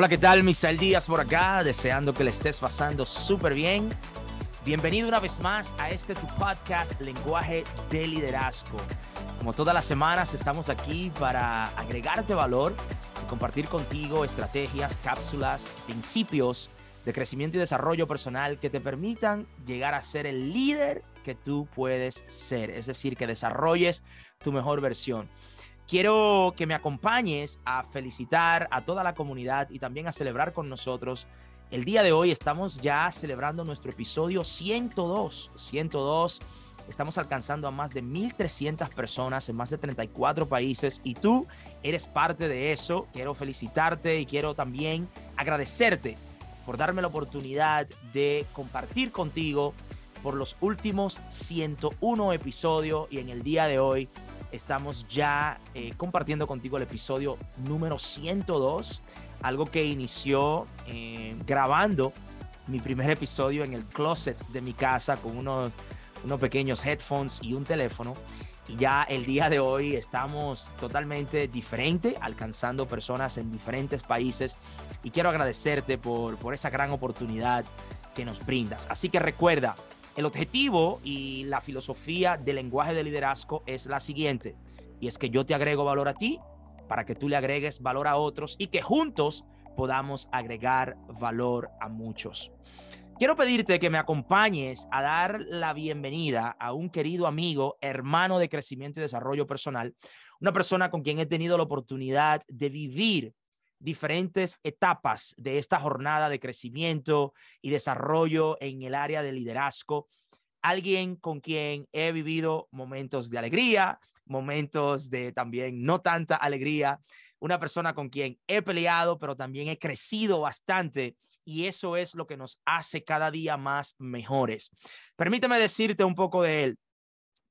Hola, ¿qué tal? Misael Díaz por acá, deseando que le estés pasando súper bien. Bienvenido una vez más a este tu podcast Lenguaje de Liderazgo. Como todas las semanas estamos aquí para agregarte valor y compartir contigo estrategias, cápsulas, principios de crecimiento y desarrollo personal que te permitan llegar a ser el líder que tú puedes ser, es decir, que desarrolles tu mejor versión. Quiero que me acompañes a felicitar a toda la comunidad y también a celebrar con nosotros. El día de hoy estamos ya celebrando nuestro episodio 102. 102. Estamos alcanzando a más de 1.300 personas en más de 34 países y tú eres parte de eso. Quiero felicitarte y quiero también agradecerte por darme la oportunidad de compartir contigo por los últimos 101 episodios y en el día de hoy estamos ya eh, compartiendo contigo el episodio número 102, algo que inició eh, grabando mi primer episodio en el closet de mi casa con unos, unos pequeños headphones y un teléfono. Y ya el día de hoy estamos totalmente diferente, alcanzando personas en diferentes países. Y quiero agradecerte por, por esa gran oportunidad que nos brindas. Así que recuerda, el objetivo y la filosofía del lenguaje de liderazgo es la siguiente, y es que yo te agrego valor a ti para que tú le agregues valor a otros y que juntos podamos agregar valor a muchos. Quiero pedirte que me acompañes a dar la bienvenida a un querido amigo, hermano de crecimiento y desarrollo personal, una persona con quien he tenido la oportunidad de vivir diferentes etapas de esta jornada de crecimiento y desarrollo en el área de liderazgo. Alguien con quien he vivido momentos de alegría, momentos de también no tanta alegría, una persona con quien he peleado, pero también he crecido bastante y eso es lo que nos hace cada día más mejores. Permíteme decirte un poco de él.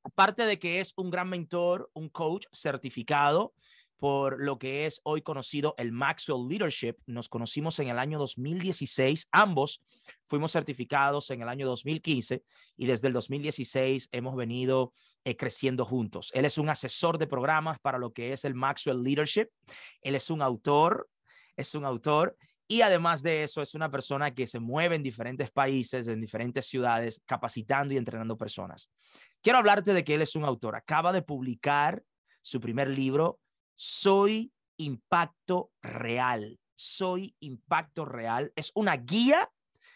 Aparte de que es un gran mentor, un coach certificado, por lo que es hoy conocido el Maxwell Leadership. Nos conocimos en el año 2016, ambos fuimos certificados en el año 2015 y desde el 2016 hemos venido eh, creciendo juntos. Él es un asesor de programas para lo que es el Maxwell Leadership. Él es un autor, es un autor y además de eso es una persona que se mueve en diferentes países, en diferentes ciudades, capacitando y entrenando personas. Quiero hablarte de que él es un autor. Acaba de publicar su primer libro soy impacto real. Soy impacto real. Es una guía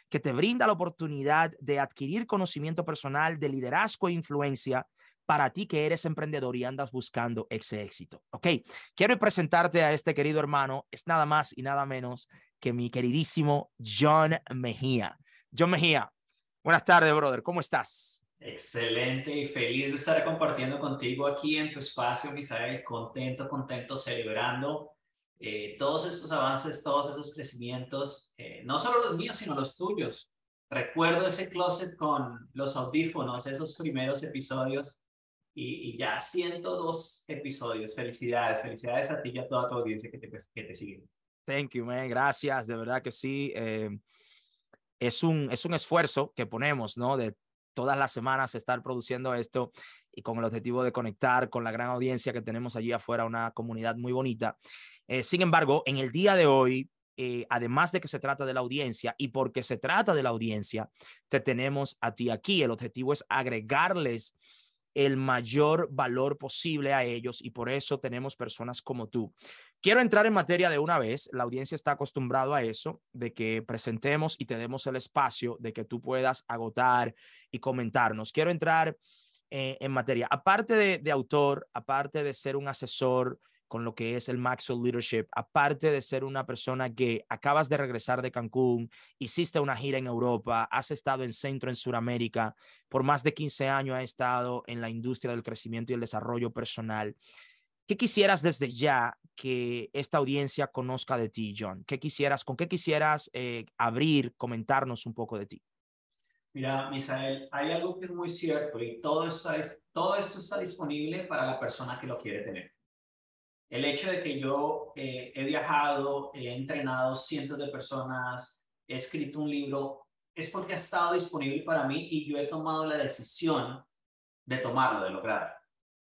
que te brinda la oportunidad de adquirir conocimiento personal, de liderazgo e influencia para ti que eres emprendedor y andas buscando ese éxito. Ok, quiero presentarte a este querido hermano. Es nada más y nada menos que mi queridísimo John Mejía. John Mejía, buenas tardes, brother. ¿Cómo estás? Excelente y feliz de estar compartiendo contigo aquí en tu espacio, Misael. Contento, contento, celebrando eh, todos estos avances, todos esos crecimientos, eh, no solo los míos, sino los tuyos. Recuerdo ese closet con los audífonos, esos primeros episodios y, y ya 102 episodios. Felicidades, felicidades a ti y a toda tu audiencia que te, que te sigue. Thank you, man. Gracias, de verdad que sí. Eh, es un, es un esfuerzo que ponemos, ¿no? De todas las semanas estar produciendo esto y con el objetivo de conectar con la gran audiencia que tenemos allí afuera, una comunidad muy bonita. Eh, sin embargo, en el día de hoy, eh, además de que se trata de la audiencia y porque se trata de la audiencia, te tenemos a ti aquí. El objetivo es agregarles el mayor valor posible a ellos y por eso tenemos personas como tú. Quiero entrar en materia de una vez. La audiencia está acostumbrado a eso, de que presentemos y te demos el espacio de que tú puedas agotar y comentarnos. Quiero entrar eh, en materia. Aparte de, de autor, aparte de ser un asesor con lo que es el Maxwell Leadership, aparte de ser una persona que acabas de regresar de Cancún, hiciste una gira en Europa, has estado en Centro, en Sudamérica, por más de 15 años has estado en la industria del crecimiento y el desarrollo personal. ¿Qué quisieras desde ya que esta audiencia conozca de ti, John? ¿Qué quisieras, con qué quisieras eh, abrir, comentarnos un poco de ti? Mira, Misael, hay algo que es muy cierto y todo, esto está disponible para la persona que lo quiere tener. El hecho de que yo eh, he viajado, he entrenado cientos de personas, he escrito un libro, es porque ha estado disponible para mí y yo he tomado la decisión de tomarlo, de lograrlo.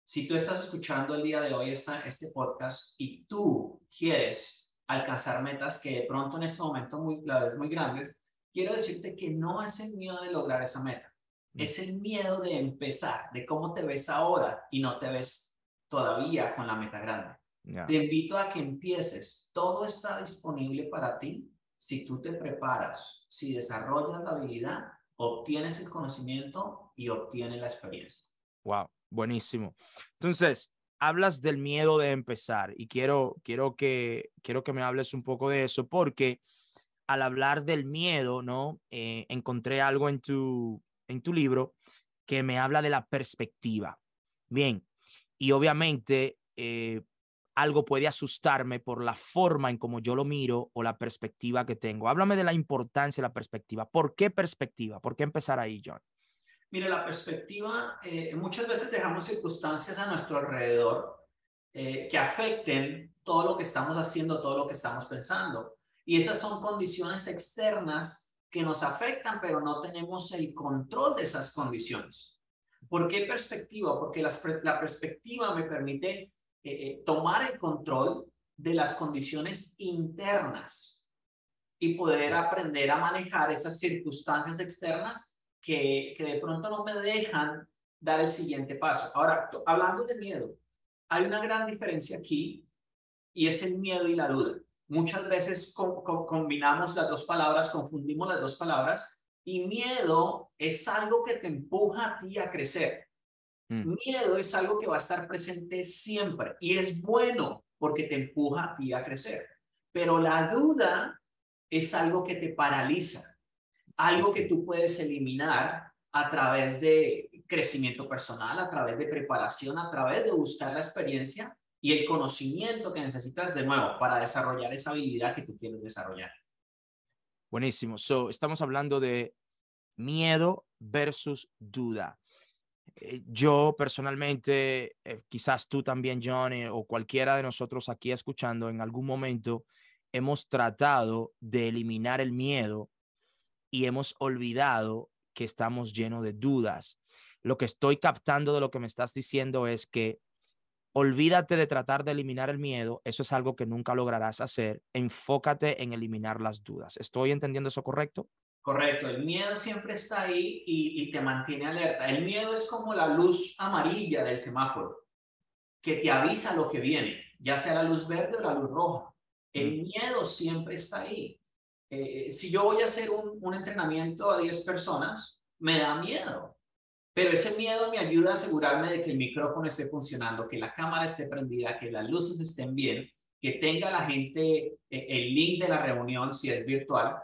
Si tú estás escuchando el día de hoy esta, este podcast y tú quieres alcanzar metas que de pronto en este momento muy, la vez muy grandes, quiero decirte que no es el miedo de lograr esa meta, mm. es el miedo de empezar, de cómo te ves ahora y no te ves todavía con la meta grande. Te invito a que empieces. Todo está disponible para ti si tú te preparas, si desarrollas la habilidad, obtienes el conocimiento y obtienes la experiencia. Wow, buenísimo. Entonces, hablas del miedo de empezar y quiero, quiero, que, quiero que me hables un poco de eso porque al hablar del miedo, ¿no? Eh, encontré algo en tu, en tu libro que me habla de la perspectiva. Bien, y obviamente eh, algo puede asustarme por la forma en cómo yo lo miro o la perspectiva que tengo. Háblame de la importancia de la perspectiva. ¿Por qué perspectiva? ¿Por qué empezar ahí, John? Mire, la perspectiva, eh, muchas veces dejamos circunstancias a nuestro alrededor eh, que afecten todo lo que estamos haciendo, todo lo que estamos pensando. Y esas son condiciones externas que nos afectan, pero no tenemos el control de esas condiciones. ¿Por qué perspectiva? Porque la, perspectiva me permite eh, tomar el control de las condiciones internas y poder aprender a manejar esas circunstancias externas que, de pronto no me dejan dar el siguiente paso. Ahora, hablando de miedo, hay una gran diferencia aquí y es el miedo y la duda. Muchas veces combinamos las dos palabras, confundimos las dos palabras y miedo es algo que te empuja a ti a crecer. Mm. Miedo es algo que va a estar presente siempre y es bueno porque te empuja a ti a crecer. Pero la duda es algo que te paraliza algo que tú puedes eliminar a través de crecimiento personal, a través de preparación, a través de buscar la experiencia y el conocimiento que necesitas de nuevo para desarrollar esa habilidad que tú quieres desarrollar. Buenísimo. So, estamos hablando de miedo versus duda. Eh, yo personalmente, eh, quizás tú también, John, o cualquiera de nosotros aquí escuchando, en algún momento hemos tratado de eliminar el miedo y hemos olvidado que estamos llenos de dudas. Lo que estoy captando de lo que me estás diciendo es que olvídate de tratar de eliminar el miedo, eso es algo que nunca lograrás hacer, enfócate en eliminar las dudas. ¿Estoy entendiendo eso correcto? Correcto, el miedo siempre está ahí y, te mantiene alerta. El miedo es como la luz amarilla del semáforo, que te avisa lo que viene, ya sea la luz verde o la luz roja. El miedo siempre está ahí. Eh, si yo voy a hacer un, entrenamiento a 10 personas, me da miedo. Pero ese miedo me ayuda a asegurarme de que el micrófono esté funcionando, que la cámara esté prendida, que las luces estén bien, que tenga la gente eh, el link de la reunión si es virtual.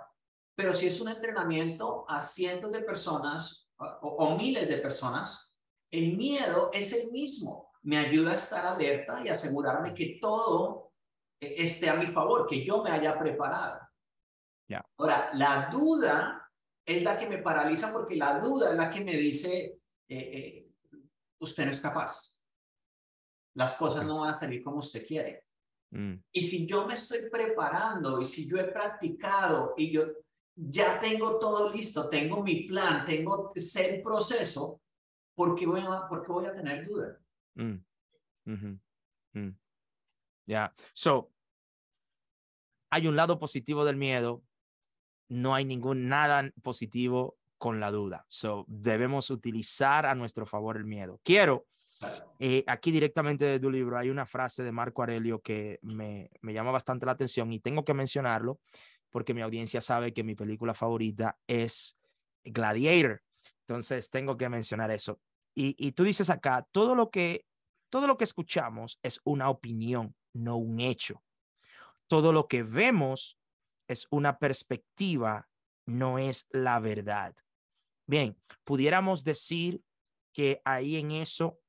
Pero si es un entrenamiento a cientos de personas o, miles de personas, el miedo es el mismo. Me ayuda a estar alerta y asegurarme que todo eh, esté a mi favor, que yo me haya preparado. Ahora, la duda es la que me paraliza porque la duda es la que me dice, eh, eh, usted no es capaz. Las cosas no van a salir como usted quiere. Mm. Y si yo me estoy preparando y si yo he practicado y yo ya tengo todo listo, tengo mi plan, tengo el proceso, ¿por qué voy a, por voy a tener duda? Mm. Mm. Ya, so, hay un lado positivo del miedo, no hay ningún nada positivo con la duda. So, debemos utilizar a nuestro favor el miedo. Quiero, eh, aquí directamente de tu libro hay una frase de Marco Aurelio que me, me llama bastante la atención y tengo que mencionarlo porque mi audiencia sabe que mi película favorita es Gladiator. Entonces tengo que mencionar eso. Y, y tú dices acá, todo lo que todo lo que escuchamos es una opinión, no un hecho. Todo lo que vemos es una perspectiva, no es la verdad. Bien, pudiéramos decir que ahí en eso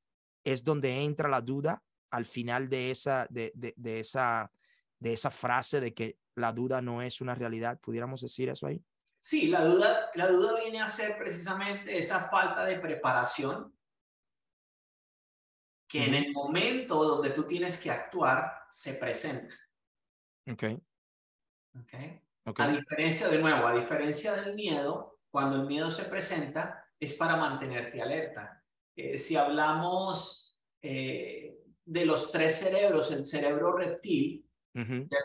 es donde entra la duda al final de esa, de, de, esa, de esa frase de que la duda no es una realidad. ¿Pudiéramos decir eso ahí? Sí, la duda, la duda viene a ser precisamente esa falta de preparación que en el momento donde tú tienes que actuar se presenta. Okay. Okay. A diferencia, de nuevo, a diferencia del miedo, cuando el miedo se presenta, es para mantenerte alerta. Eh, si hablamos eh, de los tres cerebros, el cerebro reptil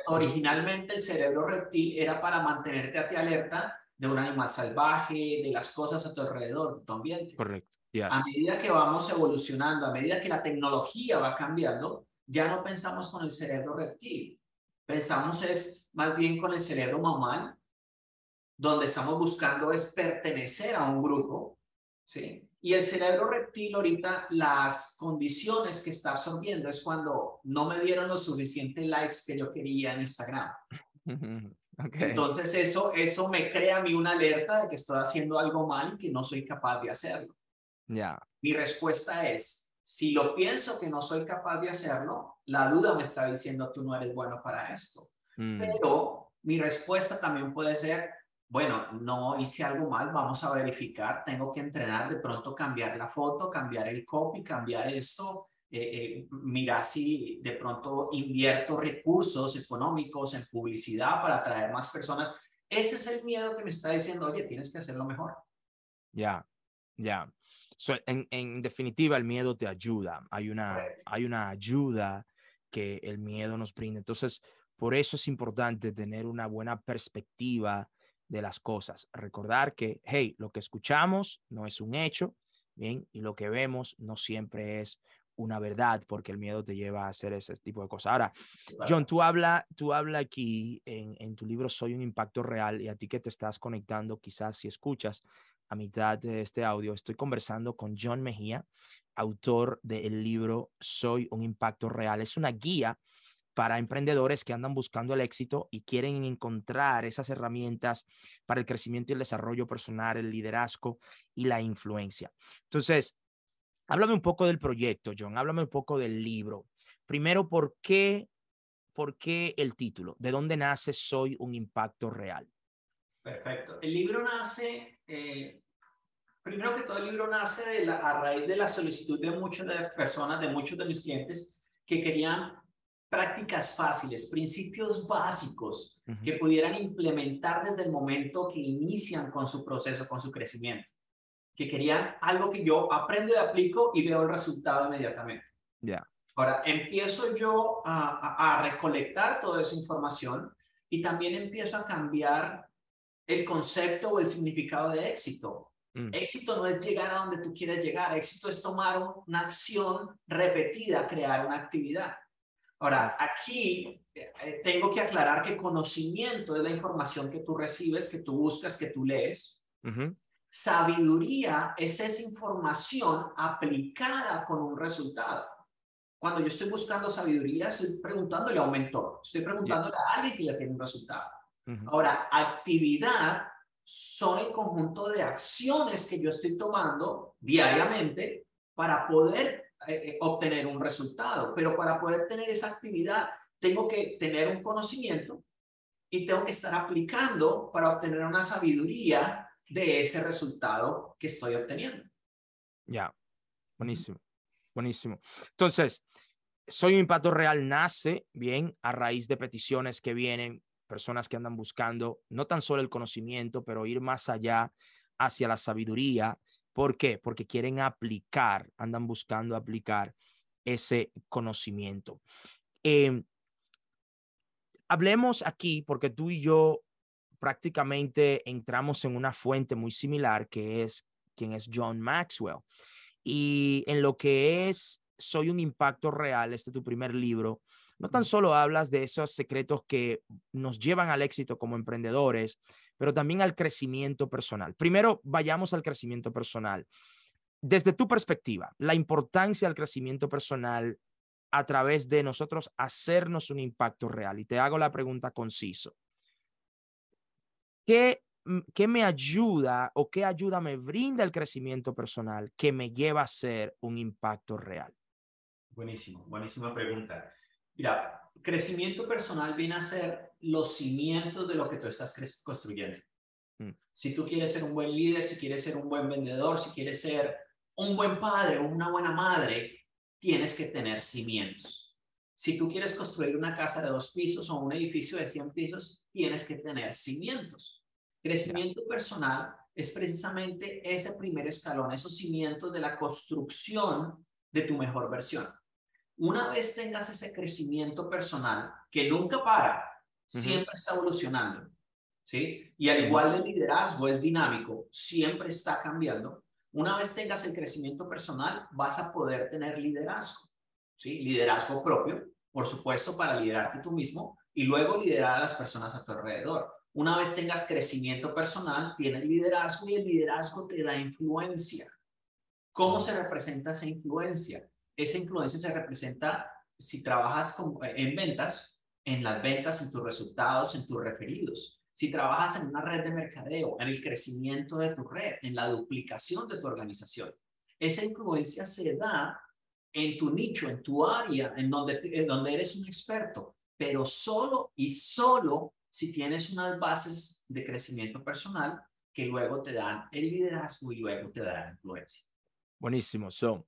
Originalmente el cerebro reptil era para mantenerte a ti alerta de un animal salvaje, de las cosas a tu alrededor, de tu ambiente. Correcto. A medida que vamos evolucionando, a medida que la tecnología va cambiando, ya no pensamos con el cerebro reptil. Pensamos es más bien con el cerebro mamal, donde estamos buscando es pertenecer a un grupo, ¿sí? Y el cerebro reptil ahorita, las condiciones que está absorbiendo es cuando no me dieron los suficientes likes que yo quería en Instagram. Entonces eso, eso me crea a mí una alerta de que estoy haciendo algo mal y que no soy capaz de hacerlo. Ya. Mi respuesta es, si lo pienso que no soy capaz de hacerlo, la duda me está diciendo tú no eres bueno para esto. Mm. Pero mi respuesta también puede ser, bueno, no hice algo mal, vamos a verificar, tengo que entrenar, de pronto cambiar la foto, cambiar el copy, cambiar esto, eh, eh, mirar si de pronto invierto recursos económicos en publicidad para atraer más personas. Ese es el miedo que me está diciendo, oye, tienes que hacerlo mejor. Ya, ya. En, en, definitiva, el miedo te ayuda. Hay una, hay una ayuda que el miedo nos brinda. Entonces, por eso es importante tener una buena perspectiva de las cosas. Recordar que, hey, lo que escuchamos no es un hecho, bien, y lo que vemos no siempre es una verdad, porque el miedo te lleva a hacer ese tipo de cosas. Ahora, John, tú habla, tú habla aquí en, en tu libro Soy un impacto real y a ti que te estás conectando, quizás si escuchas a mitad de este audio, estoy conversando con John Mejía, autor del libro Soy un impacto real. Es una guía para emprendedores que andan buscando el éxito y quieren encontrar esas herramientas para el crecimiento y el desarrollo personal, el liderazgo y la influencia. Entonces, háblame un poco del proyecto, John, háblame un poco del libro. Primero, ¿por qué, por qué el título? ¿De dónde nace Soy un impacto real? Perfecto. El libro nace, eh, primero que todo, el libro nace de la, a raíz de la solicitud de muchas de las personas, de muchos de mis clientes que querían prácticas fáciles, principios básicos que pudieran implementar desde el momento que inician con su proceso, con su crecimiento. Que querían algo que yo aprendo y aplico y veo el resultado inmediatamente. Ya. Ahora, empiezo yo a, recolectar toda esa información y también empiezo a cambiar el concepto o el significado de éxito. Mm. Éxito no es llegar a donde tú quieres llegar, éxito es tomar una acción repetida, crear una actividad. Ahora, aquí eh, tengo que aclarar que conocimiento es la información que tú recibes, que tú buscas, que tú lees. Sabiduría es esa información aplicada con un resultado. Cuando yo estoy buscando sabiduría, estoy preguntándole a un mentor, estoy preguntándole a alguien que ya tiene un resultado. Ahora, actividad son el conjunto de acciones que yo estoy tomando diariamente para poder eh, eh, obtener un resultado, pero para poder tener esa actividad tengo que tener un conocimiento y tengo que estar aplicando para obtener una sabiduría de ese resultado que estoy obteniendo. Ya, buenísimo, buenísimo. Entonces, Soy un Impacto Real nace bien a raíz de peticiones que vienen, personas que andan buscando no tan solo el conocimiento, pero ir más allá hacia la sabiduría ¿Por qué? Porque quieren aplicar, andan buscando aplicar ese conocimiento. Em, hablemos aquí, porque tú y yo prácticamente entramos en una fuente muy similar, que es quien es John Maxwell. Y en lo que es Soy un impacto real, este es tu primer libro, no tan solo hablas de esos secretos que nos llevan al éxito como emprendedores, pero también al crecimiento personal. Primero, vayamos al crecimiento personal. Desde tu perspectiva, la importancia del crecimiento personal a través de nosotros hacernos un impacto real. Y te hago la pregunta conciso. ¿Qué, ¿Qué me ayuda o qué ayuda me brinda el crecimiento personal que me lleva a ser un impacto real? Buenísimo, buenísima pregunta. Mira, crecimiento personal viene a ser los cimientos de lo que tú estás construyendo. Mm. Si tú quieres ser un buen líder, si quieres ser un buen vendedor, si quieres ser un buen padre o una buena madre, tienes que tener cimientos. Si tú quieres construir una casa de dos pisos o un edificio de 100 pisos, tienes que tener cimientos. Crecimiento personal es precisamente ese primer escalón, esos cimientos de la construcción de tu mejor versión. Una vez tengas ese crecimiento personal que nunca para, siempre está evolucionando, ¿sí? Y al igual el liderazgo es dinámico, siempre está cambiando. Una vez tengas el crecimiento personal, vas a poder tener liderazgo, ¿sí? Liderazgo propio, por supuesto, para liderarte tú mismo y luego liderar a las personas a tu alrededor. Una vez tengas crecimiento personal, tienes liderazgo y el liderazgo te da influencia. ¿Cómo se representa esa influencia? Esa influencia se representa si trabajas en ventas, en las ventas, en tus resultados, en tus referidos. Si trabajas en una red de mercadeo, en el crecimiento de tu red, en la duplicación de tu organización. Esa influencia se da en tu nicho, en tu área, en donde, donde eres un experto, pero solo y solo si tienes unas bases de crecimiento personal que luego te dan el liderazgo y luego te dan influencia. Buenísimo. So,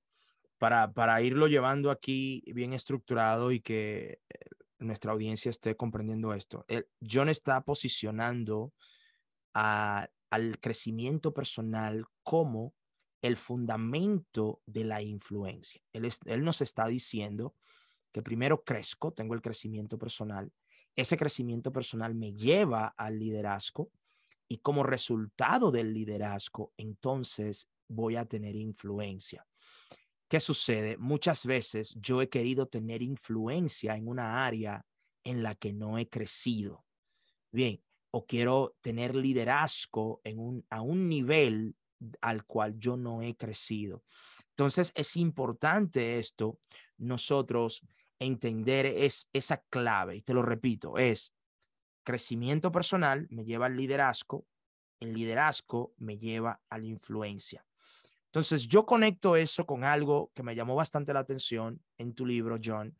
para, para irlo llevando aquí bien estructurado y que eh, nuestra audiencia esté comprendiendo esto, el, John está posicionando al crecimiento personal como el fundamento de la influencia. Él, él nos está diciendo que primero crezco, tengo el crecimiento personal, ese crecimiento personal me lleva al liderazgo y como resultado del liderazgo, entonces voy a tener influencia. ¿Qué sucede? Muchas veces yo he querido tener influencia en una área en la que no he crecido. Bien, o quiero tener liderazgo en un, a un nivel al cual yo no he crecido. Entonces es importante esto, nosotros entender es esa clave, y te lo repito, es crecimiento personal me lleva al liderazgo, el liderazgo me lleva a la influencia. Entonces yo conecto eso con algo que me llamó bastante la atención en tu libro, John,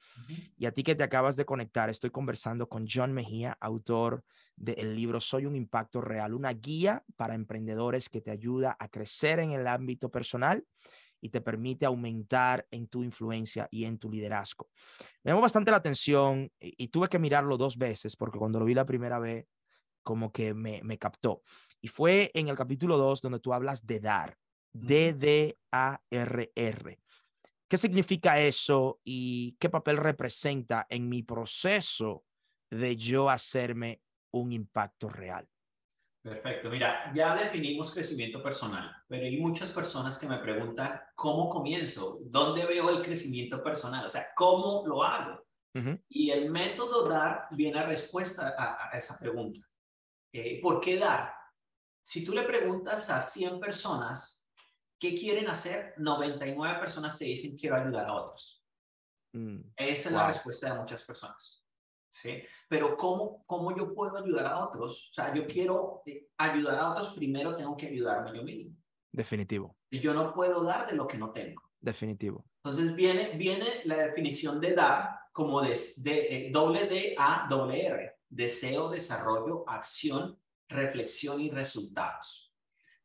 y a ti que te acabas de conectar, estoy conversando con John Mejía, autor del libro Soy un Impacto Real, una guía para emprendedores que te ayuda a crecer en el ámbito personal y te permite aumentar en tu influencia y en tu liderazgo. Me llamó bastante la atención y, tuve que mirarlo dos veces porque cuando lo vi la primera vez, como que me, me captó. Y fue en el capítulo 2 donde tú hablas de dar, D-D-A-R-R. ¿Qué significa eso y qué papel representa en mi proceso de yo hacerme un impacto real? Perfecto. Mira, ya definimos crecimiento personal, pero hay muchas personas que me preguntan, ¿cómo comienzo? ¿Dónde veo el crecimiento personal? O sea, ¿cómo lo hago? Y el método DAR viene a respuesta a, esa pregunta. Eh, ¿Por qué dar? Si tú le preguntas a 100 personas, ¿qué quieren hacer? 99 personas te dicen, quiero ayudar a otros. Mm, esa es la respuesta de muchas personas. ¿sí? Pero ¿cómo, ¿cómo yo puedo ayudar a otros? O sea, yo quiero eh, ayudar a otros, primero tengo que ayudarme yo mismo. Definitivo. Y yo no puedo dar de lo que no tengo. Definitivo. Entonces viene, viene la definición de dar como de, de eh, doble D A doble R. Deseo, desarrollo, acción, reflexión y resultados.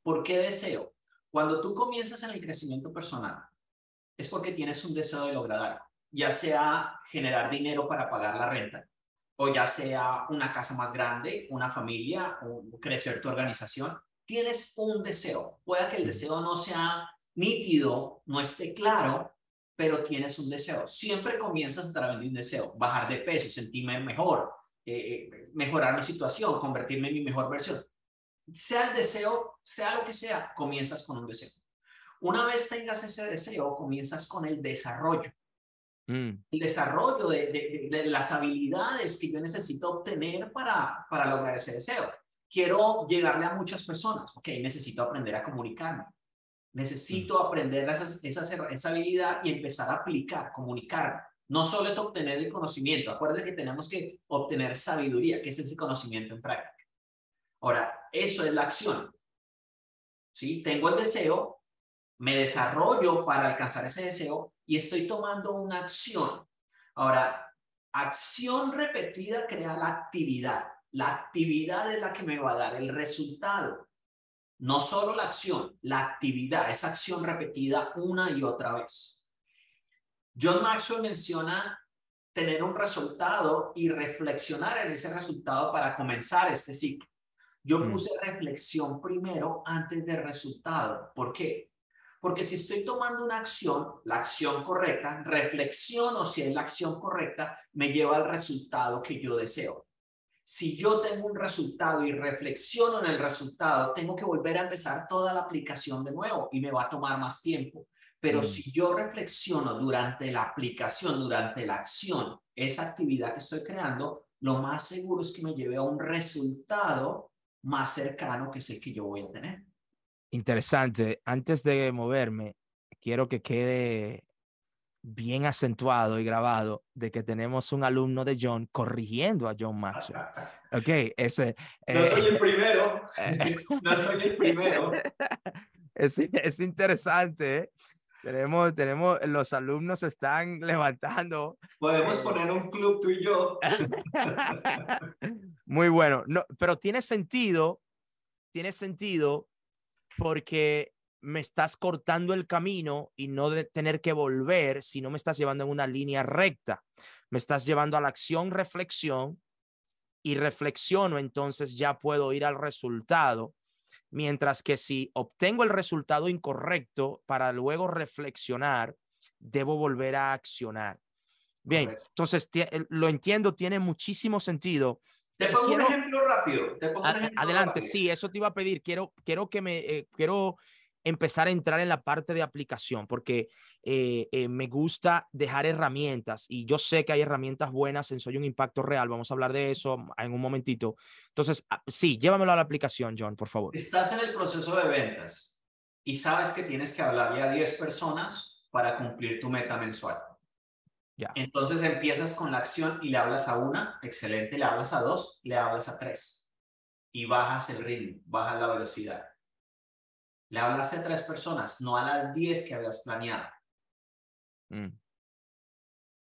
¿Por qué deseo? Cuando tú comienzas en el crecimiento personal, es porque tienes un deseo de lograr algo, ya sea generar dinero para pagar la renta, o ya sea una casa más grande, una familia, o crecer tu organización, tienes un deseo. Puede que el deseo no sea nítido, no esté claro, pero tienes un deseo. Siempre comienzas a través de un deseo, bajar de peso, sentirme mejor, eh, eh, mejorar mi situación, convertirme en mi mejor versión. Sea el deseo, sea lo que sea, comienzas con un deseo. Una vez tengas ese deseo, comienzas con el desarrollo. Mm. El desarrollo de, de, las habilidades que yo necesito obtener para, para lograr ese deseo. Quiero llegarle a muchas personas. Ok, necesito aprender a comunicarme. Necesito mm. aprender esas, esas, esa habilidad y empezar a aplicar, comunicarme. No solo es obtener el conocimiento. Acuérdense que tenemos que obtener sabiduría, que es ese conocimiento en práctica. Ahora, eso es la acción. ¿Sí? Tengo el deseo, me desarrollo para alcanzar ese deseo y estoy tomando una acción. Ahora, acción repetida crea la actividad. La actividad es la que me va a dar el resultado. No solo la acción, la actividad, esa acción repetida una y otra vez. John Maxwell menciona tener un resultado y reflexionar en ese resultado para comenzar este ciclo. Yo mm. puse reflexión primero antes de resultado. ¿Por qué? Porque si estoy tomando una acción, la acción correcta, reflexiono si es la acción correcta, me lleva al resultado que yo deseo. Si yo tengo un resultado y reflexiono en el resultado, tengo que volver a empezar toda la aplicación de nuevo y me va a tomar más tiempo. Pero mm. si yo reflexiono durante la aplicación, durante la acción, esa actividad que estoy creando, lo más seguro es que me lleve a un resultado más cercano que es el que yo voy a tener. Interesante. Antes de moverme, quiero que quede bien acentuado y grabado de que tenemos un alumno de John corrigiendo a John Maxwell. Ok, ese... no soy el primero. no soy el primero. Es, es interesante. ¿eh? Tenemos, tenemos, los alumnos se están levantando. Podemos eh, poner un club tú y yo. Muy bueno. No, pero tiene sentido, tiene sentido porque me estás cortando el camino y no de tener que volver, si no me estás llevando en una línea recta. Me estás llevando a la acción, reflexión y reflexiono, entonces ya puedo ir al resultado. Mientras que si obtengo el resultado incorrecto para luego reflexionar, debo volver a accionar. Bien, entonces lo entiendo, tiene muchísimo sentido. Te pongo un ejemplo rápido. adelante, sí, eso te iba a pedir. Quiero, quiero que me, eh, quiero empezar a entrar en la parte de aplicación, porque eh, eh, me gusta dejar herramientas y yo sé que hay herramientas buenas en Soy un Impacto Real. Vamos a hablar de eso en un momentito. Entonces, ah, sí, llévamelo a la aplicación, John, por favor. Estás en el proceso de ventas y sabes que tienes que hablarle a 10 personas para cumplir tu meta mensual. Entonces empiezas con la acción y le hablas a una, excelente, le hablas a dos, le hablas a tres y bajas el ritmo, bajas la velocidad le hablaste a tres personas, no a las diez que habías planeado. Mm.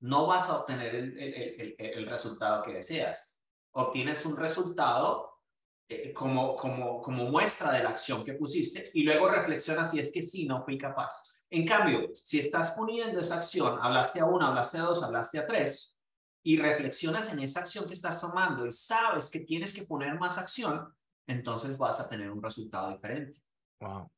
No vas a obtener el, resultado que deseas. Obtienes un resultado eh, como, como, como muestra de la acción que pusiste y luego reflexionas si es que sí, no fui capaz. En cambio, si estás poniendo esa acción, hablaste a una, hablaste a dos, hablaste a tres, y reflexionas en esa acción que estás tomando y sabes que tienes que poner más acción, entonces vas a tener un resultado diferente. Wow.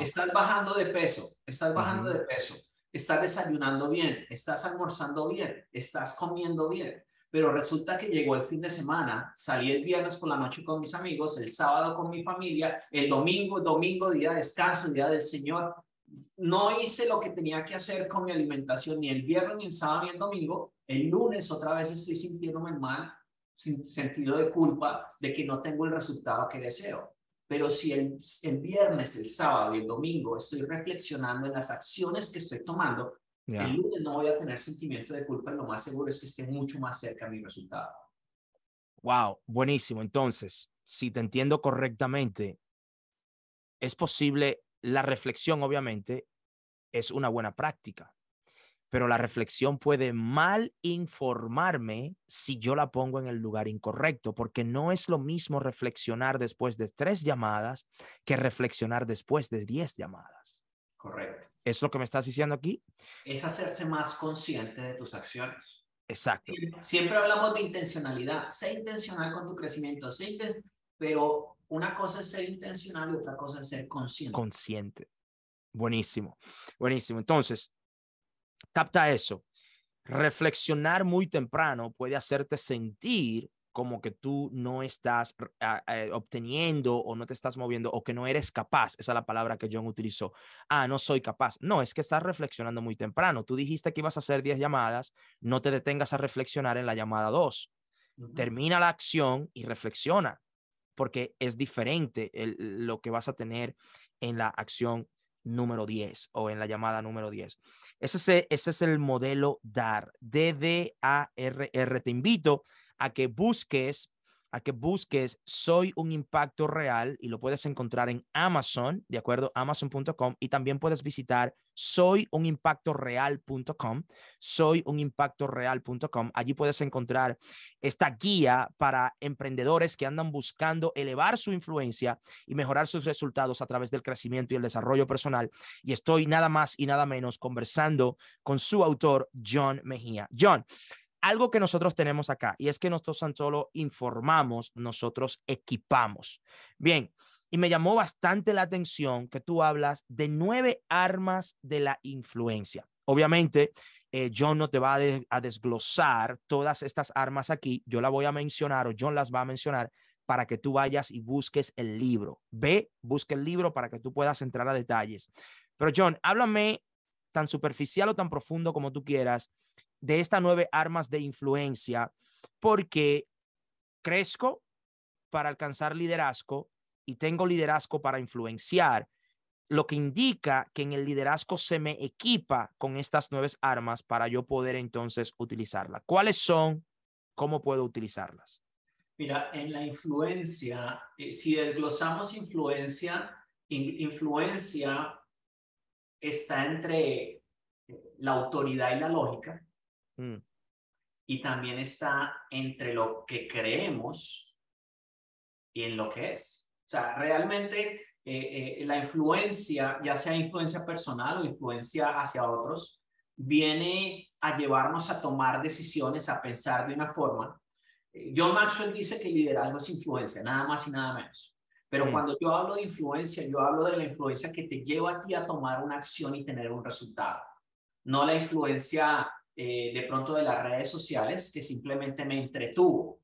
Estás bajando de peso, estás bajando de peso, estás desayunando bien, estás almorzando bien, estás comiendo bien, pero resulta que llegó el fin de semana, salí el viernes por la noche con mis amigos, el sábado con mi familia, el domingo, domingo, día de descanso, día del Señor. No hice lo que tenía que hacer con mi alimentación ni el viernes, ni el sábado, ni el domingo. El lunes otra vez estoy sintiéndome mal, sin sentido de culpa de que no tengo el resultado que deseo. Pero si el, viernes, el sábado y el domingo estoy reflexionando en las acciones que estoy tomando, el lunes no voy a tener sentimiento de culpa lo más seguro es que esté mucho más cerca a mi resultado. Wow, buenísimo. Entonces, si te entiendo correctamente, es posible, la reflexión obviamente es una buena práctica pero la reflexión puede mal informarme si yo la pongo en el lugar incorrecto, porque no es lo mismo reflexionar después de tres llamadas que reflexionar después de diez llamadas. Correcto. ¿Es lo que me estás diciendo aquí? Es hacerse más consciente de tus acciones. Exacto. Siempre, hablamos de intencionalidad. Sé intencional con tu crecimiento, sé pero una cosa es ser intencional y otra cosa es ser consciente. Consciente. Buenísimo, buenísimo. Entonces, Capta eso. Reflexionar muy temprano puede hacerte sentir como que tú no estás obteniendo o no te estás moviendo o que no eres capaz. Esa es la palabra que John utilizó. Ah, no soy capaz. No, es que estás reflexionando muy temprano. Tú dijiste que ibas a hacer 10 llamadas, no te detengas a reflexionar en la llamada 2. Termina la acción y reflexiona, porque es diferente lo que vas a tener en la acción número 10 o en la llamada número 10. Ese, ese es el modelo DAR, D-D-A-R-R. Te invito a que busques a que busques Soy un impacto real y lo puedes encontrar en Amazon, ¿de acuerdo? Amazon.com y también puedes visitar soyunimpactoreal.com, soyunimpactoreal.com. Allí puedes encontrar esta guía para emprendedores que andan buscando elevar su influencia y mejorar sus resultados a través del crecimiento y el desarrollo personal. Y estoy nada más y nada menos conversando con su autor, John Mejía. John, algo que nosotros tenemos acá y es que nosotros solo informamos, nosotros equipamos. Bien, Y me llamó bastante la atención que tú hablas de nueve armas de la influencia. Obviamente, eh, John no te va a, desglosar todas estas armas aquí, yo la voy a mencionar o John las va a mencionar para que tú vayas y busques el libro. Ve, busca el libro para que tú puedas entrar a detalles. Pero John, háblame tan superficial o tan profundo como tú quieras de estas nueve armas de influencia, porque crezco para alcanzar liderazgo y tengo liderazgo para influenciar lo que indica que en el liderazgo se me equipa con estas nuevas armas para yo poder entonces utilizarlas. ¿Cuáles son? ¿Cómo puedo utilizarlas? Mira, en la influencia, eh, si desglosamos influencia, influencia está entre la autoridad y la lógica, mm. y también está entre lo que creemos y en lo que es. O sea, realmente eh, eh, la influencia, ya sea influencia personal o influencia hacia otros, viene a llevarnos a tomar decisiones, a pensar de una forma. Eh, John Maxwell dice que liderazgo es influencia, nada más y nada menos. Pero cuando yo hablo de influencia, yo hablo de la influencia que te lleva a ti a tomar una acción y tener un resultado. No la influencia de pronto de las redes sociales que simplemente me entretuvo.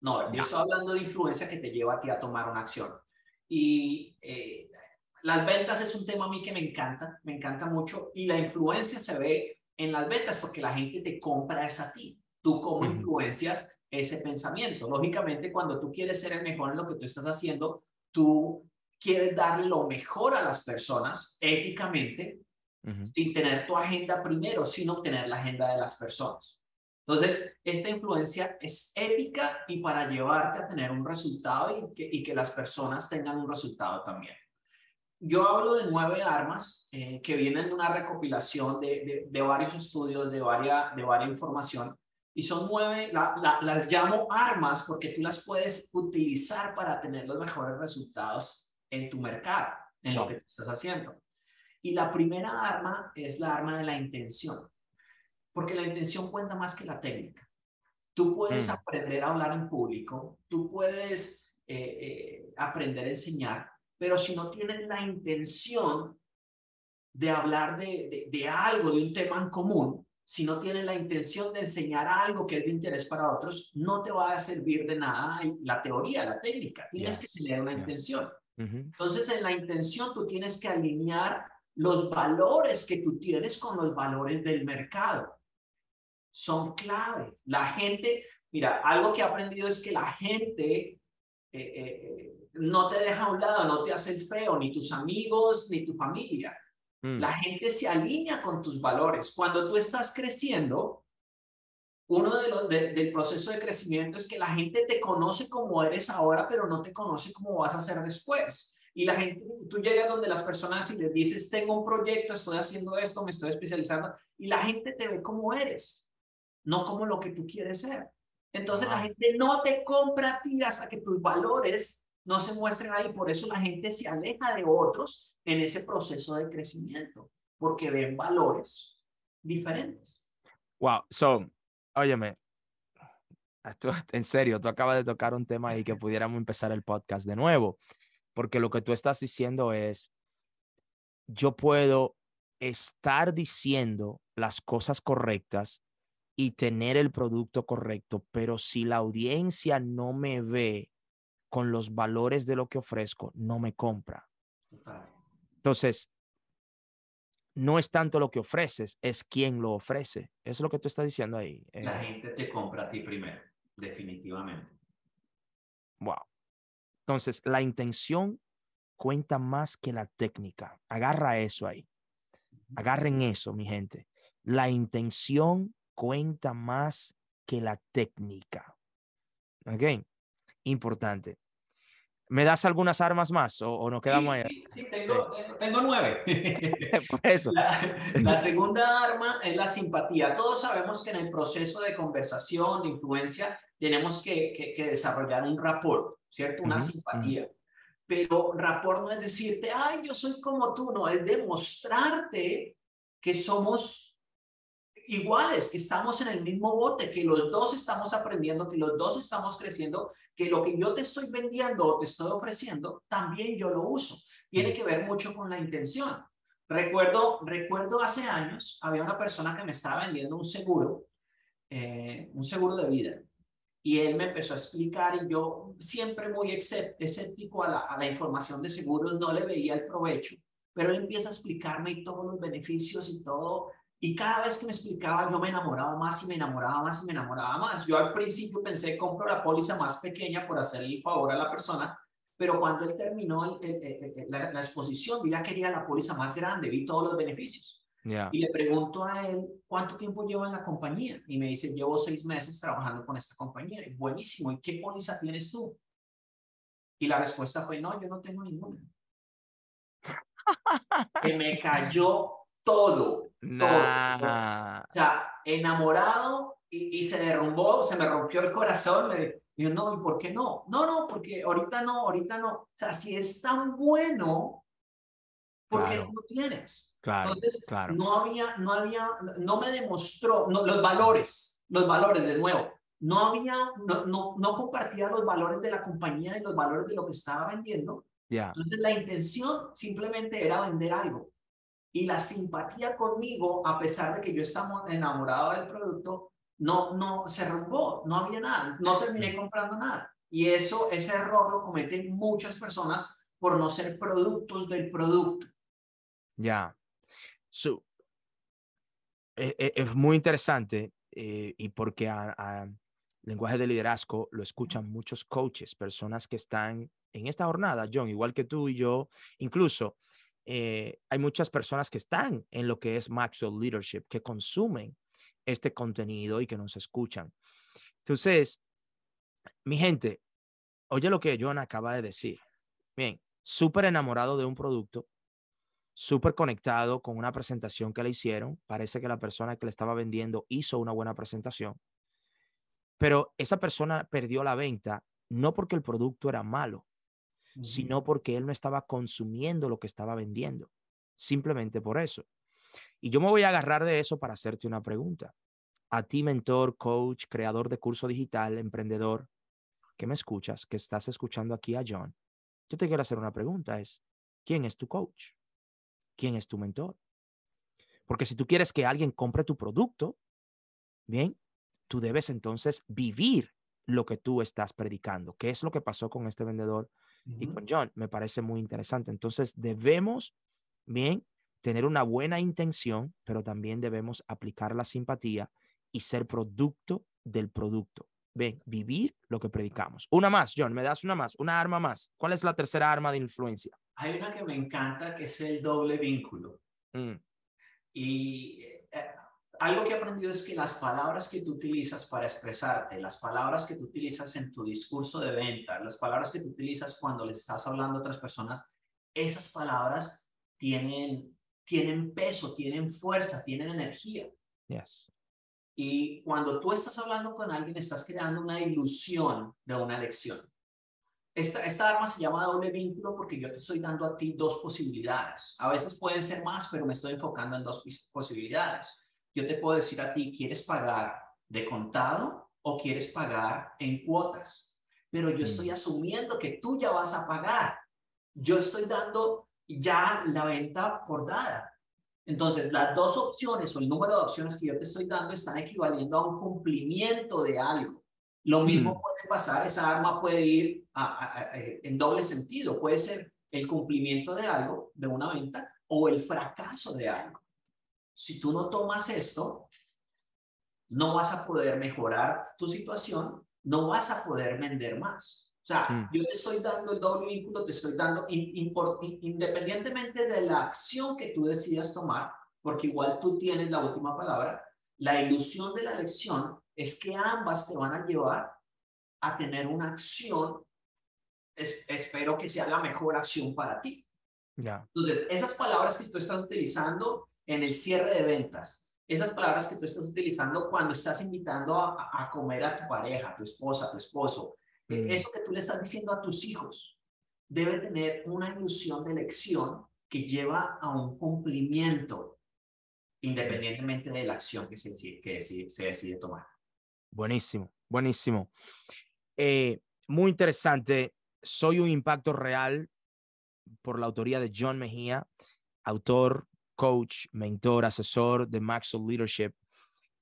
No, yo estoy hablando de influencia que te lleva a ti a tomar una acción. Y eh, las ventas es un tema a mí que me encanta, me encanta mucho. Y la influencia se ve en las ventas porque la gente te compra es a ti. Tú cómo influencias ese pensamiento. Lógicamente, cuando tú quieres ser el mejor en lo que tú estás haciendo, tú quieres darle lo mejor a las personas éticamente, sin tener tu agenda primero, sino tener la agenda de las personas. Entonces, esta influencia es ética y para llevarte a tener un resultado y que, y que las personas tengan un resultado también. Yo hablo de nueve armas eh, que vienen de una recopilación de, de, varios estudios, de varias, de varias información, y son nueve, las llamo armas porque tú las puedes utilizar para tener los mejores resultados en tu mercado, en lo que estás haciendo. Y la primera arma es la arma de la intención porque la intención cuenta más que la técnica. Tú puedes mm. aprender a hablar en público, tú puedes eh, eh, aprender a enseñar, pero si no tienes la intención de hablar de, de, algo, de un tema en común, si no tienes la intención de enseñar algo que es de interés para otros, no te va a servir de nada la teoría, la técnica. Tienes que tener una intención. Entonces, en la intención tú tienes que alinear los valores que tú tienes con los valores del mercado son clave. La gente, mira, algo que he aprendido es que la gente eh, eh, no te deja a un lado, no te hace el feo, ni tus amigos, ni tu familia. Mm. La gente se alinea con tus valores. Cuando tú estás creciendo, uno de los del proceso de crecimiento es que la gente te conoce como eres ahora, pero no te conoce como vas a ser después. Y la gente, tú llegas donde las personas y les dices, tengo un proyecto, estoy haciendo esto, me estoy especializando, y la gente te ve como eres no como lo que tú quieres ser. Entonces la gente no te compra a ti hasta que tus valores no se muestren ahí. Por eso la gente se aleja de otros en ese proceso de crecimiento, porque ven valores diferentes. Wow, so, óyeme, en serio, tú acabas de tocar un tema ahí que pudiéramos empezar el podcast de nuevo, porque lo que tú estás diciendo es, yo puedo estar diciendo las cosas correctas y tener el producto correcto, pero si la audiencia no me ve con los valores de lo que ofrezco, no me compra. Entonces, no es tanto lo que ofreces, es quién lo ofrece. es lo que tú estás diciendo ahí. La eh. gente te compra a ti primero, definitivamente. Wow. Entonces, la intención cuenta más que la técnica. Agarra eso ahí. Agarren eso, mi gente. La intención cuenta más que la técnica. ¿Ok? Importante. ¿Me das algunas armas más o, nos quedamos ahí? Sí, tengo, tengo, nueve. Por eso. La, segunda arma es la simpatía. Todos sabemos que en el proceso de conversación, de influencia, tenemos que, que, desarrollar un rapport, ¿cierto? Una simpatía. Pero rapport no es decirte, ay, yo soy como tú, no, es demostrarte que somos iguales, que estamos en el mismo bote, que los dos estamos aprendiendo, que los dos estamos creciendo, que lo que yo te estoy vendiendo o te estoy ofreciendo, también yo lo uso. Tiene que ver mucho con la intención. Recuerdo, recuerdo hace años, había una persona que me estaba vendiendo un seguro, eh, un seguro de vida. Y él me empezó a explicar y yo siempre muy escéptico a la, a la información de seguros, no le veía el provecho, pero él empieza a explicarme todos los beneficios y todo. Y cada vez que me explicaba, yo me enamoraba más y me enamoraba más y me enamoraba más. Yo al principio pensé, compro la póliza más pequeña por hacerle el favor a la persona, pero cuando él terminó la, la, exposición, yo ya quería la póliza más grande, vi todos los beneficios. Y le pregunto a él, ¿cuánto tiempo lleva en la compañía? Y me dice, llevo seis meses trabajando con esta compañía. Y, Buenísimo, ¿y qué póliza tienes tú? Y la respuesta fue, no, yo no tengo ninguna. que me cayó todo. Todo. O sea, enamorado y, y, se derrumbó, se me rompió el corazón. Me dijo, no, ¿y por qué no? No, no, porque ahorita no, ahorita no. O sea, si es tan bueno, ¿por qué no tienes? Claro, Entonces, claro. no había, no había, no me demostró no, los valores, los valores de nuevo. No había, no, no, no compartía los valores de la compañía y los valores de lo que estaba vendiendo. Yeah. Entonces, la intención simplemente era vender algo. Y la simpatía conmigo, a pesar de que yo estaba enamorado del producto, no, no se rompió, no había nada, no terminé comprando nada. Y eso, ese error lo cometen muchas personas por no ser productos del producto. Ya. So, es, es, muy interesante eh, y porque a, a, lenguaje de liderazgo lo escuchan muchos coaches, personas que están en esta jornada, John, igual que tú y yo, incluso eh, hay muchas personas que están en lo que es Maxwell Leadership, que consumen este contenido y que nos escuchan. Entonces, mi gente, oye lo que John acaba de decir. Bien, súper enamorado de un producto, súper conectado con una presentación que le hicieron. Parece que la persona que le estaba vendiendo hizo una buena presentación. Pero esa persona perdió la venta no porque el producto era malo, uh -huh. sino porque él no estaba consumiendo lo que estaba vendiendo. Simplemente por eso. Y yo me voy a agarrar de eso para hacerte una pregunta. A ti, mentor, coach, creador de curso digital, emprendedor, que me escuchas, que estás escuchando aquí a John, yo te quiero hacer una pregunta. Es, ¿quién es tu coach? Quién es tu mentor. Porque si tú quieres que alguien compre tu producto, bien, tú debes entonces vivir lo que tú estás predicando, ¿Qué es lo que pasó con este vendedor uh -huh. y con John. Me parece muy interesante. Entonces debemos, bien, tener una buena intención, pero también debemos aplicar la simpatía y ser producto del producto. Ven, vivir lo que predicamos. Una más, John, me das una más, una arma más. ¿Cuál es la tercera arma de influencia? Hay una que me encanta que es el doble vínculo. Mm. Y eh, algo que he aprendido es que las palabras que tú utilizas para expresarte, las palabras que tú utilizas en tu discurso de venta, las palabras que tú utilizas cuando les estás hablando a otras personas, esas palabras tienen, tienen peso, tienen fuerza, tienen energía. Yes. Y cuando tú estás hablando con alguien, estás creando una ilusión de una lección. Esta, esta arma se llama doble vínculo porque yo te estoy dando a ti dos posibilidades. A veces pueden ser más, pero me estoy enfocando en dos posibilidades. Yo te puedo decir a ti, ¿quieres pagar de contado o quieres pagar en cuotas? Pero yo estoy asumiendo que tú ya vas a pagar. Yo estoy dando ya la venta por dada. Entonces, las dos opciones o el número de opciones que yo te estoy dando están equivaliendo a un cumplimiento de algo. Lo mismo mm. puede pasar, esa arma puede ir a, a, a, en doble sentido. Puede ser el cumplimiento de algo, de una venta, o el fracaso de algo. Si tú no tomas esto, no vas a poder mejorar tu situación, no vas a poder vender más. O sea, mm. yo te estoy dando el doble vínculo, te estoy dando, in, in, in, independientemente de la acción que tú decidas tomar, porque igual tú tienes la última palabra, la ilusión de la lección es que ambas te van a llevar a tener una acción, es, espero que sea la mejor acción para ti. Yeah. Entonces, esas palabras que tú estás utilizando en el cierre de ventas, esas palabras que tú estás utilizando cuando estás invitando a, a comer a tu pareja, a tu esposa, a tu esposo, mm. eso que tú le estás diciendo a tus hijos, debe tener una ilusión de elección que lleva a un cumplimiento, independientemente de la acción que se, que se, se decide tomar. Buenísimo, buenísimo. Eh, muy interesante. Soy un impacto real por la autoría de John Mejía, autor, coach, mentor, asesor de Maxwell Leadership,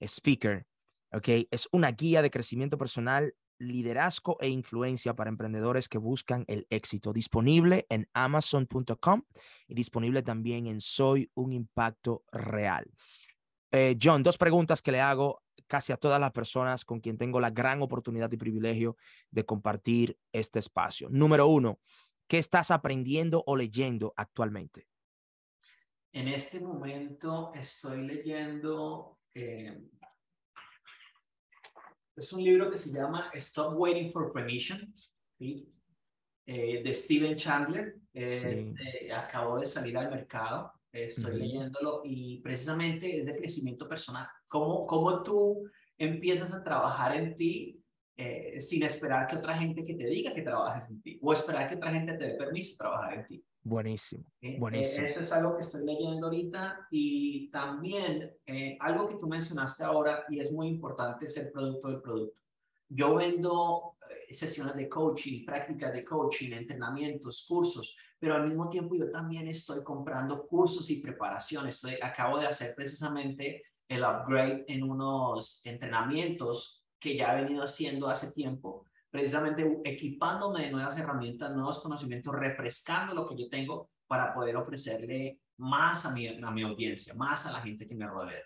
speaker. Okay, es una guía de crecimiento personal, liderazgo e influencia para emprendedores que buscan el éxito. Disponible en amazon.com y disponible también en Soy un impacto real. Eh, John, dos preguntas que le hago casi a todas las personas con quien tengo la gran oportunidad y privilegio de compartir este espacio. Número uno, ¿qué estás aprendiendo o leyendo actualmente? En este momento estoy leyendo, eh, es un libro que se llama Stop Waiting for Permission, eh, de Steven Chandler. Este, acabó de salir al mercado, estoy leyéndolo y precisamente es de crecimiento personal. ¿Cómo, cómo tú empiezas a trabajar en ti eh, sin esperar que otra gente que te diga que trabajes en ti o esperar que otra gente te dé permiso de trabajar en ti. Buenísimo, eh, buenísimo. esto es algo que estoy leyendo ahorita y también eh, algo que tú mencionaste ahora y es muy importante es el producto del producto. Yo vendo sesiones de coaching, prácticas de coaching, entrenamientos, cursos, pero al mismo tiempo yo también estoy comprando cursos y preparaciones. Estoy, acabo de hacer precisamente el upgrade en unos entrenamientos que ya he venido haciendo hace tiempo, precisamente equipándome de nuevas herramientas, nuevos conocimientos, refrescando lo que yo tengo para poder ofrecerle más a mi, a mi audiencia, más a la gente que me rodea.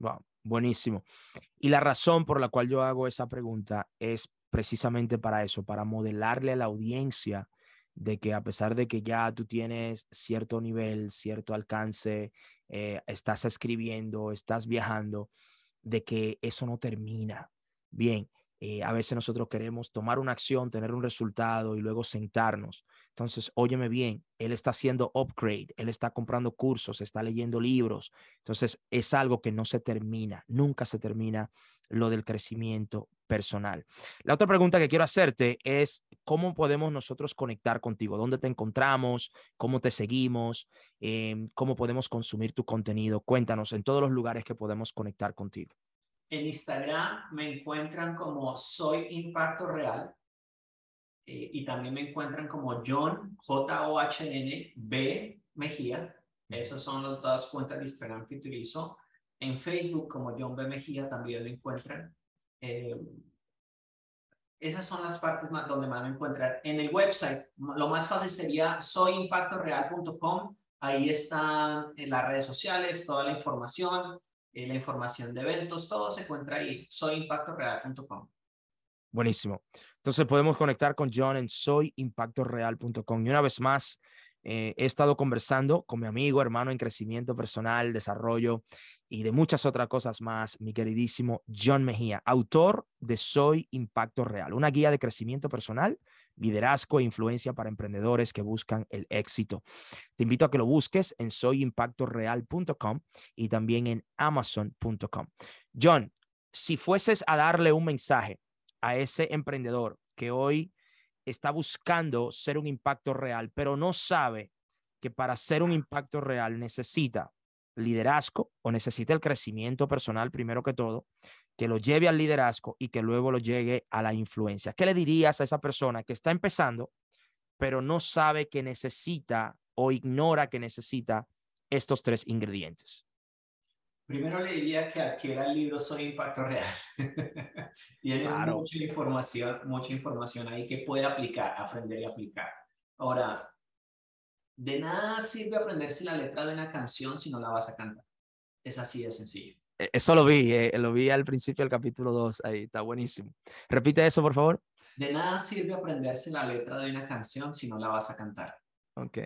Wow, buenísimo. Y la razón por la cual yo hago esa pregunta es precisamente para eso, para modelarle a la audiencia de que a pesar de que ya tú tienes cierto nivel, cierto alcance, eh, estás escribiendo, estás viajando, de que eso no termina. Bien, eh, a veces nosotros queremos tomar una acción, tener un resultado y luego sentarnos. Entonces, óyeme bien, él está haciendo upgrade, él está comprando cursos, está leyendo libros. Entonces, es algo que no se termina, nunca se termina lo del crecimiento personal. La otra pregunta que quiero hacerte es, ¿cómo podemos nosotros conectar contigo? ¿Dónde te encontramos? ¿Cómo te seguimos? Em, ¿Cómo podemos consumir tu contenido? Cuéntanos en todos los lugares que podemos conectar contigo. En Instagram me encuentran como Soy Impacto Real eh, y también me encuentran como John, J-O-H-N, B, Mejía. Esas son las dos cuentas de Instagram que utilizo. En Facebook como John B. Mejía también me encuentran. Eh, esas son las partes más, donde más me encuentran. En el website, lo más fácil sería soyimpactoreal.com. Ahí están en las redes sociales, toda la información eh, la información de eventos, todo se encuentra ahí, soyimpactoreal.com. Buenísimo. Entonces podemos conectar con John en soyimpactoreal.com. Y una vez más, eh, he estado conversando con mi amigo, hermano en crecimiento personal, desarrollo y de muchas otras cosas más, mi queridísimo John Mejía, autor de Soy Impacto Real, una guía de crecimiento personal liderazgo e influencia para emprendedores que buscan el éxito. Te invito a que lo busques en soyimpactoreal.com y también en amazon.com. John, si fueses a darle un mensaje a ese emprendedor que hoy está buscando ser un impacto real, pero no sabe que para ser un impacto real necesita liderazgo o necesita el crecimiento personal primero que todo, que lo lleve al liderazgo y que luego lo llegue a la influencia. ¿Qué le dirías a esa persona que está empezando, pero no sabe que necesita o ignora que necesita estos tres ingredientes? Primero le diría que adquiera el libro Soy Impacto Real. Tiene mucha información, mucha información ahí que puede aplicar, aprender y aplicar. Ahora, de nada sirve aprenderse la letra de una canción si no la vas a cantar. Es así de sencillo. E, eso lo vi, eh, lo vi al principio del capítulo 2, ahí está buenísimo. Repite eso, por favor. De nada sirve aprenderse la letra de una canción si no la vas a cantar. Ok.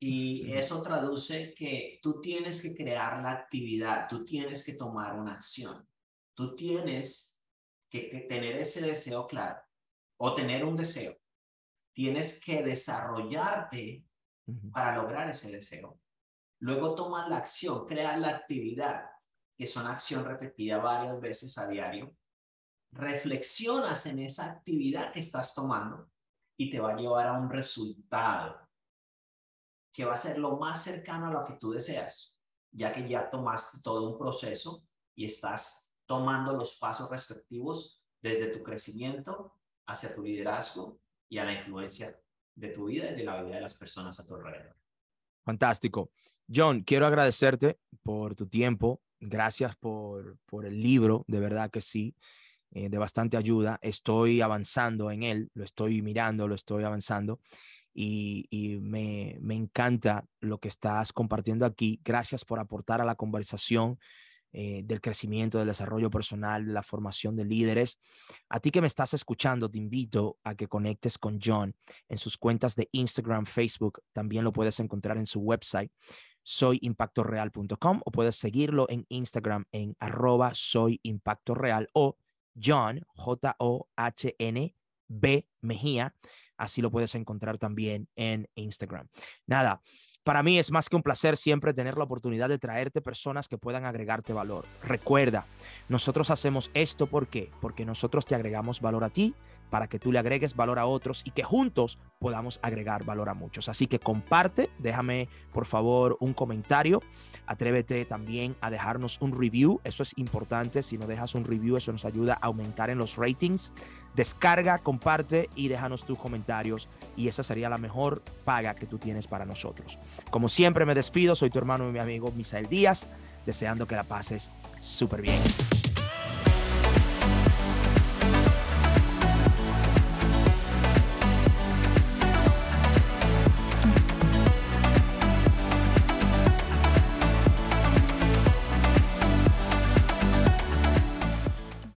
Y eso traduce que tú tienes que crear la actividad, tú tienes que tomar una acción, tú tienes que, tener ese deseo claro o tener un deseo. Tienes que desarrollarte para lograr ese deseo. Luego tomas la acción, creas la actividad que son acción repetida varias veces a diario, reflexionas en esa actividad que estás tomando y te va a llevar a un resultado que va a ser lo más cercano a lo que tú deseas, ya que ya tomaste todo un proceso y estás tomando los pasos respectivos desde tu crecimiento hacia tu liderazgo y a la influencia de tu vida y de la vida de las personas a tu alrededor. Fantástico. John, quiero agradecerte por tu tiempo. Gracias por, por el libro, de verdad que sí, eh, de bastante ayuda. Estoy avanzando en él, lo estoy mirando, lo estoy avanzando y, y me, me encanta lo que estás compartiendo aquí. Gracias por aportar a la conversación eh, del crecimiento, del desarrollo personal, de la formación de líderes. A ti que me estás escuchando, te invito a que conectes con John en sus cuentas de Instagram, Facebook. También lo puedes encontrar en su website soyimpactoreal.com o puedes seguirlo en Instagram en arroba soyimpactoreal o John, J-O-H-N, B Mejía. Así lo puedes encontrar también en Instagram. Nada, para mí es más que un placer siempre tener la oportunidad de traerte personas que puedan agregarte valor. Recuerda, nosotros hacemos esto ¿por qué? Porque nosotros te agregamos valor a ti para que tú le agregues valor a otros y que juntos podamos agregar valor a muchos. Así que comparte, déjame por favor un comentario, atrévete también a dejarnos un review, eso es importante, si no dejas un review eso nos ayuda a aumentar en los ratings. Descarga, comparte y déjanos tus comentarios y esa sería la mejor paga que tú tienes para nosotros. Como siempre me despido, soy tu hermano y mi amigo Misael Díaz, deseando que la pases súper bien.